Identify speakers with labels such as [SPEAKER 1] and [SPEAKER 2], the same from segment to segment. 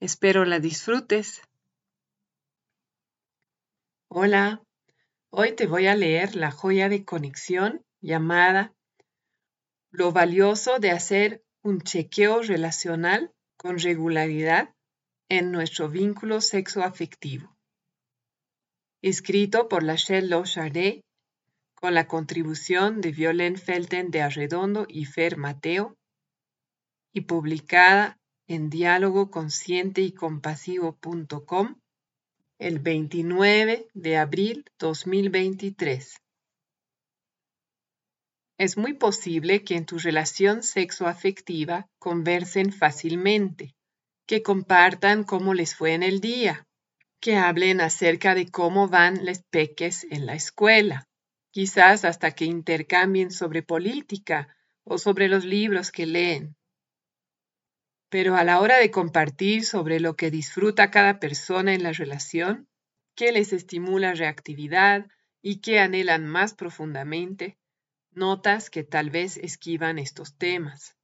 [SPEAKER 1] Espero la disfrutes. Hola, hoy te voy a leer la joya de conexión llamada Lo valioso de hacer un chequeo relacional con regularidad en nuestro vínculo sexoafectivo. Escrito por Lachelle Lochardet con la contribución de Violén Felten de Arredondo y Fer Mateo y publicada en diálogo consciente y compasivo.com el 29 de abril 2023. Es muy posible que en tu relación sexoafectiva conversen fácilmente, que compartan cómo les fue en el día, que hablen acerca de cómo van les peques en la escuela, quizás hasta que intercambien sobre política o sobre los libros que leen. Pero a la hora de compartir sobre lo que disfruta cada persona en la relación, qué les estimula reactividad y qué anhelan más profundamente, notas que tal vez esquivan estos temas.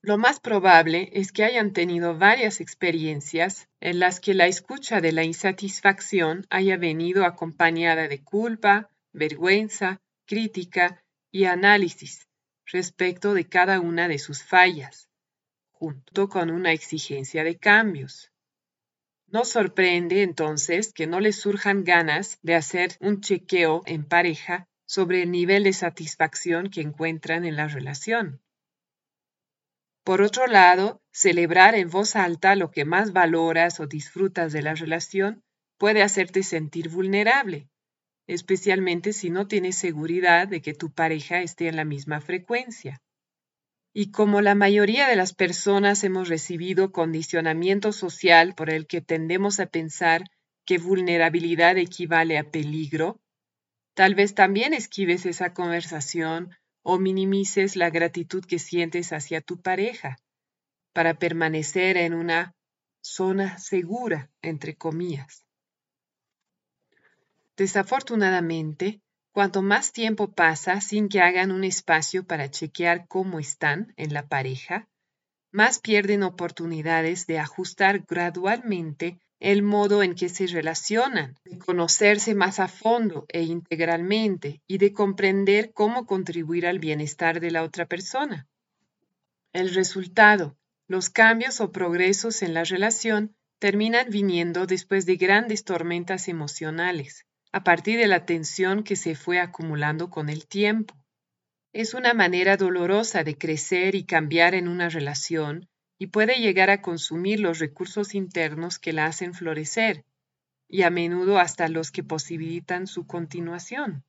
[SPEAKER 1] Lo más probable es que hayan tenido varias experiencias en las que la escucha de la insatisfacción haya venido acompañada de culpa, vergüenza, crítica y análisis respecto de cada una de sus fallas junto con una exigencia de cambios. No sorprende entonces que no les surjan ganas de hacer un chequeo en pareja sobre el nivel de satisfacción que encuentran en la relación. Por otro lado, celebrar en voz alta lo que más valoras o disfrutas de la relación puede hacerte sentir vulnerable, especialmente si no tienes seguridad de que tu pareja esté en la misma frecuencia. Y como la mayoría de las personas hemos recibido condicionamiento social por el que tendemos a pensar que vulnerabilidad equivale a peligro, tal vez también esquives esa conversación o minimices la gratitud que sientes hacia tu pareja para permanecer en una zona segura, entre comillas. Desafortunadamente, Cuanto más tiempo pasa sin que hagan un espacio para chequear cómo están en la pareja, más pierden oportunidades de ajustar gradualmente el modo en que se relacionan, de conocerse más a fondo e integralmente y de comprender cómo contribuir al bienestar de la otra persona. El resultado, los cambios o progresos en la relación terminan viniendo después de grandes tormentas emocionales a partir de la tensión que se fue acumulando con el tiempo. Es una manera dolorosa de crecer y cambiar en una relación y puede llegar a consumir los recursos internos que la hacen florecer y a menudo hasta los que posibilitan su continuación.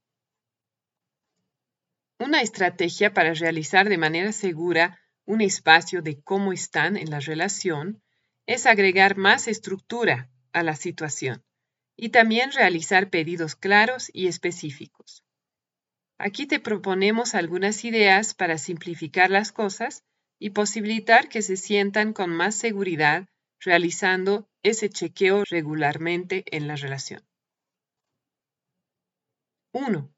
[SPEAKER 1] Una estrategia para realizar de manera segura un espacio de cómo están en la relación es agregar más estructura a la situación y también realizar pedidos claros y específicos. Aquí te proponemos algunas ideas para simplificar las cosas y posibilitar que se sientan con más seguridad realizando ese chequeo regularmente en la relación. 1.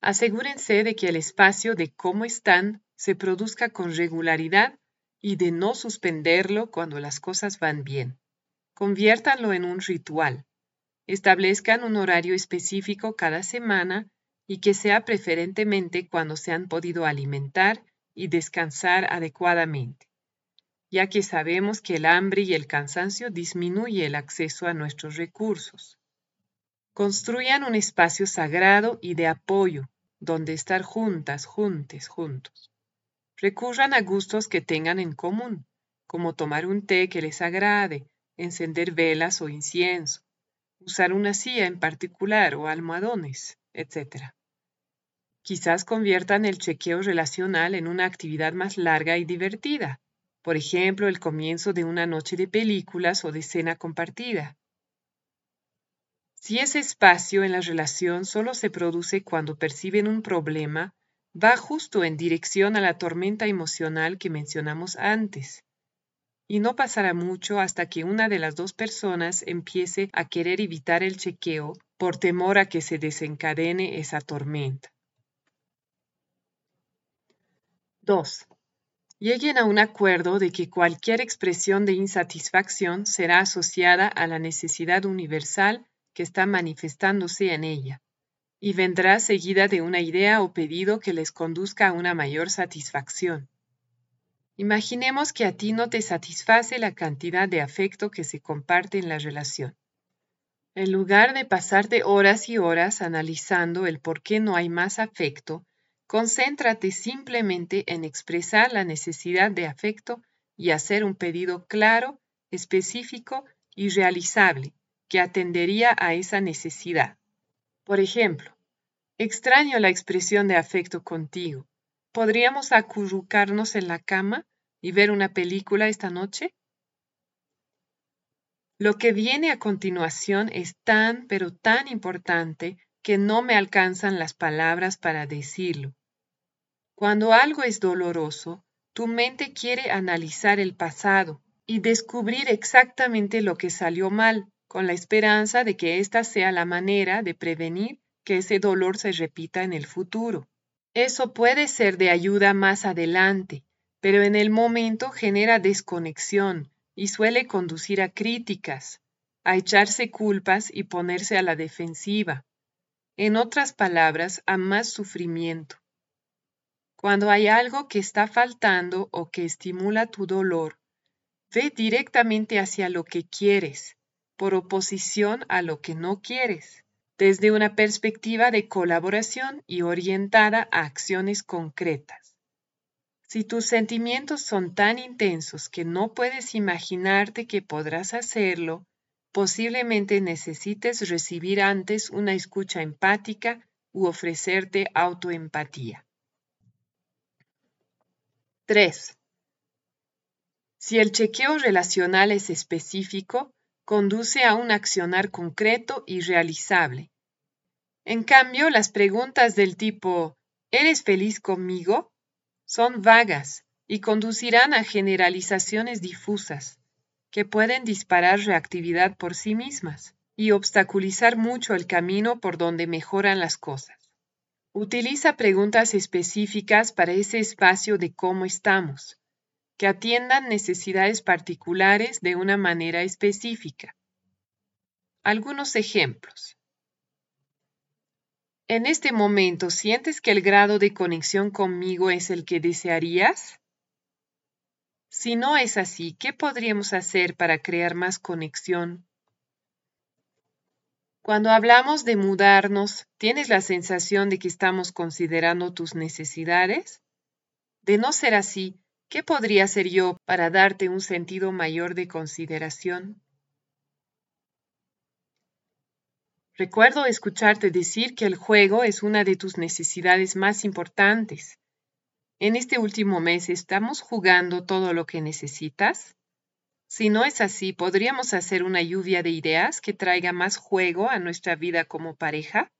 [SPEAKER 1] Asegúrense de que el espacio de cómo están se produzca con regularidad y de no suspenderlo cuando las cosas van bien. Conviértanlo en un ritual Establezcan un horario específico cada semana y que sea preferentemente cuando se han podido alimentar y descansar adecuadamente. ya que sabemos que el hambre y el cansancio disminuye el acceso a nuestros recursos. Construyan un espacio sagrado y de apoyo, donde estar juntas, juntes, juntos. Recurran a gustos que tengan en común, como tomar un té que les agrade, encender velas o incienso, usar una silla en particular o almohadones, etc. Quizás conviertan el chequeo relacional en una actividad más larga y divertida, por ejemplo, el comienzo de una noche de películas o de cena compartida. Si ese espacio en la relación solo se produce cuando perciben un problema, va justo en dirección a la tormenta emocional que mencionamos antes y no pasará mucho hasta que una de las dos personas empiece a querer evitar el chequeo por temor a que se desencadene esa tormenta. 2. Lleguen a un acuerdo de que cualquier expresión de insatisfacción será asociada a la necesidad universal que está manifestándose en ella, y vendrá seguida de una idea o pedido que les conduzca a una mayor satisfacción. Imaginemos que a ti no te satisface la cantidad de afecto que se comparte en la relación. En lugar de pasarte horas y horas analizando el por qué no hay más afecto, concéntrate simplemente en expresar la necesidad de afecto y hacer un pedido claro, específico y realizable que atendería a esa necesidad. Por ejemplo, extraño la expresión de afecto contigo. ¿Podríamos acurrucarnos en la cama y ver una película esta noche? Lo que viene a continuación es tan, pero tan importante que no me alcanzan las palabras para decirlo. Cuando algo es doloroso, tu mente quiere analizar el pasado y descubrir exactamente lo que salió mal, con la esperanza de que esta sea la manera de prevenir que ese dolor se repita en el futuro. Eso puede ser de ayuda más adelante, pero en el momento genera desconexión y suele conducir a críticas, a echarse culpas y ponerse a la defensiva. En otras palabras, a más sufrimiento. Cuando hay algo que está faltando o que estimula tu dolor, ve directamente hacia lo que quieres, por oposición a lo que no quieres desde una perspectiva de colaboración y orientada a acciones concretas. Si tus sentimientos son tan intensos que no puedes imaginarte que podrás hacerlo, posiblemente necesites recibir antes una escucha empática u ofrecerte autoempatía. 3. Si el chequeo relacional es específico, conduce a un accionar concreto y realizable. En cambio, las preguntas del tipo ¿Eres feliz conmigo? son vagas y conducirán a generalizaciones difusas, que pueden disparar reactividad por sí mismas y obstaculizar mucho el camino por donde mejoran las cosas. Utiliza preguntas específicas para ese espacio de cómo estamos, que atiendan necesidades particulares de una manera específica. Algunos ejemplos. ¿En este momento sientes que el grado de conexión conmigo es el que desearías? Si no es así, ¿qué podríamos hacer para crear más conexión? Cuando hablamos de mudarnos, ¿tienes la sensación de que estamos considerando tus necesidades? De no ser así, ¿Qué podría hacer yo para darte un sentido mayor de consideración? Recuerdo escucharte decir que el juego es una de tus necesidades más importantes. ¿En este último mes estamos jugando todo lo que necesitas? Si no es así, ¿podríamos hacer una lluvia de ideas que traiga más juego a nuestra vida como pareja?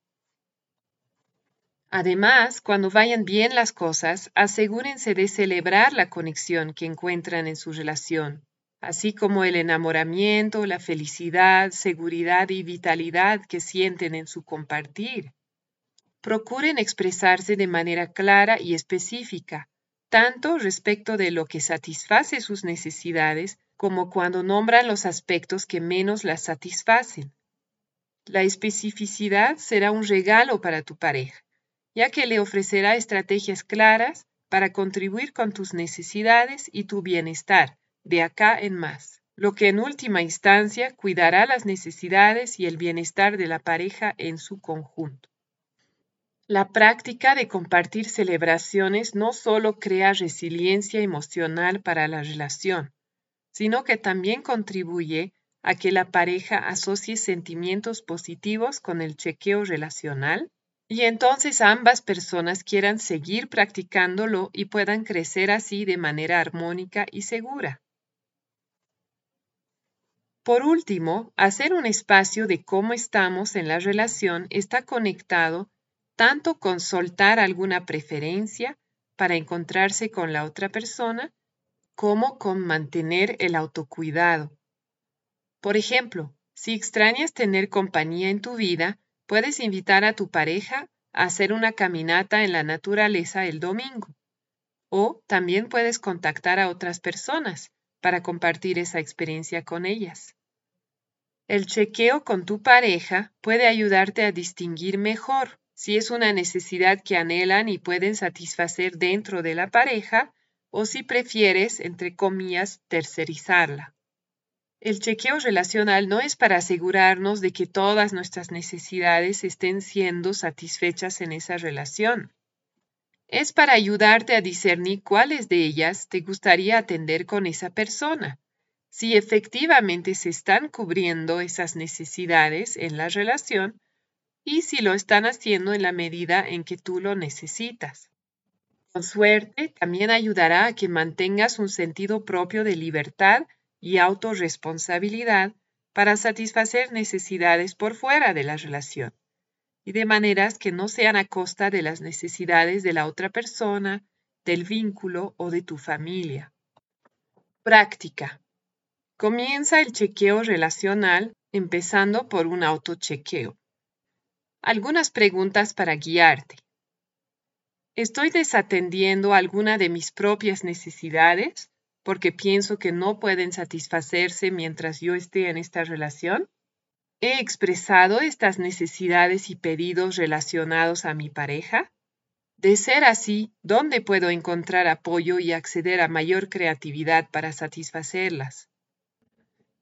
[SPEAKER 1] Además, cuando vayan bien las cosas, asegúrense de celebrar la conexión que encuentran en su relación, así como el enamoramiento, la felicidad, seguridad y vitalidad que sienten en su compartir. Procuren expresarse de manera clara y específica, tanto respecto de lo que satisface sus necesidades como cuando nombran los aspectos que menos las satisfacen. La especificidad será un regalo para tu pareja ya que le ofrecerá estrategias claras para contribuir con tus necesidades y tu bienestar de acá en más, lo que en última instancia cuidará las necesidades y el bienestar de la pareja en su conjunto. La práctica de compartir celebraciones no solo crea resiliencia emocional para la relación, sino que también contribuye a que la pareja asocie sentimientos positivos con el chequeo relacional y entonces ambas personas quieran seguir practicándolo y puedan crecer así de manera armónica y segura. Por último, hacer un espacio de cómo estamos en la relación está conectado tanto con soltar alguna preferencia para encontrarse con la otra persona, como con mantener el autocuidado. Por ejemplo, si extrañas tener compañía en tu vida, puedes invitar a tu pareja a hacer una caminata en la naturaleza el domingo. O también puedes contactar a otras personas para compartir esa experiencia con ellas. El chequeo con tu pareja puede ayudarte a distinguir mejor si es una necesidad que anhelan y pueden satisfacer dentro de la pareja o si prefieres, entre comillas, tercerizarla. El chequeo relacional no es para asegurarnos de que todas nuestras necesidades estén siendo satisfechas en esa relación. Es para ayudarte a discernir cuáles de ellas te gustaría atender con esa persona, si efectivamente se están cubriendo esas necesidades en la relación y si lo están haciendo en la medida en que tú lo necesitas. Con suerte, también ayudará a que mantengas un sentido propio de libertad y autorresponsabilidad para satisfacer necesidades por fuera de la relación, y de maneras que no sean a costa de las necesidades de la otra persona, del vínculo o de tu familia. Práctica. Comienza el chequeo relacional empezando por un autochequeo. Algunas preguntas para guiarte. ¿Estoy desatendiendo alguna de mis propias necesidades porque pienso que no pueden satisfacerse mientras yo esté en esta relación? ¿He expresado estas necesidades y pedidos relacionados a mi pareja? De ser así, ¿dónde puedo encontrar apoyo y acceder a mayor creatividad para satisfacerlas?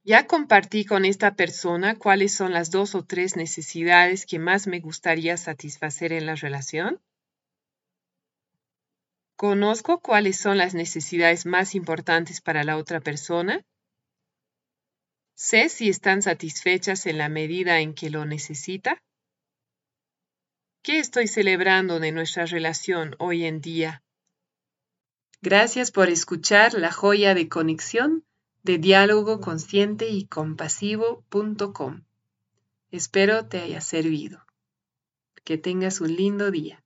[SPEAKER 1] Ya compartí con esta persona cuáles son las dos o tres necesidades que más me gustaría satisfacer en la relación. ¿Conozco cuáles son las necesidades más importantes para la otra persona? ¿Sé si están satisfechas en la medida en que lo necesita? ¿Qué estoy celebrando de nuestra relación hoy en día? Gracias por escuchar la joya de conexión de diálogo consciente y compasivo.com. Espero te haya servido. Que tengas un lindo día.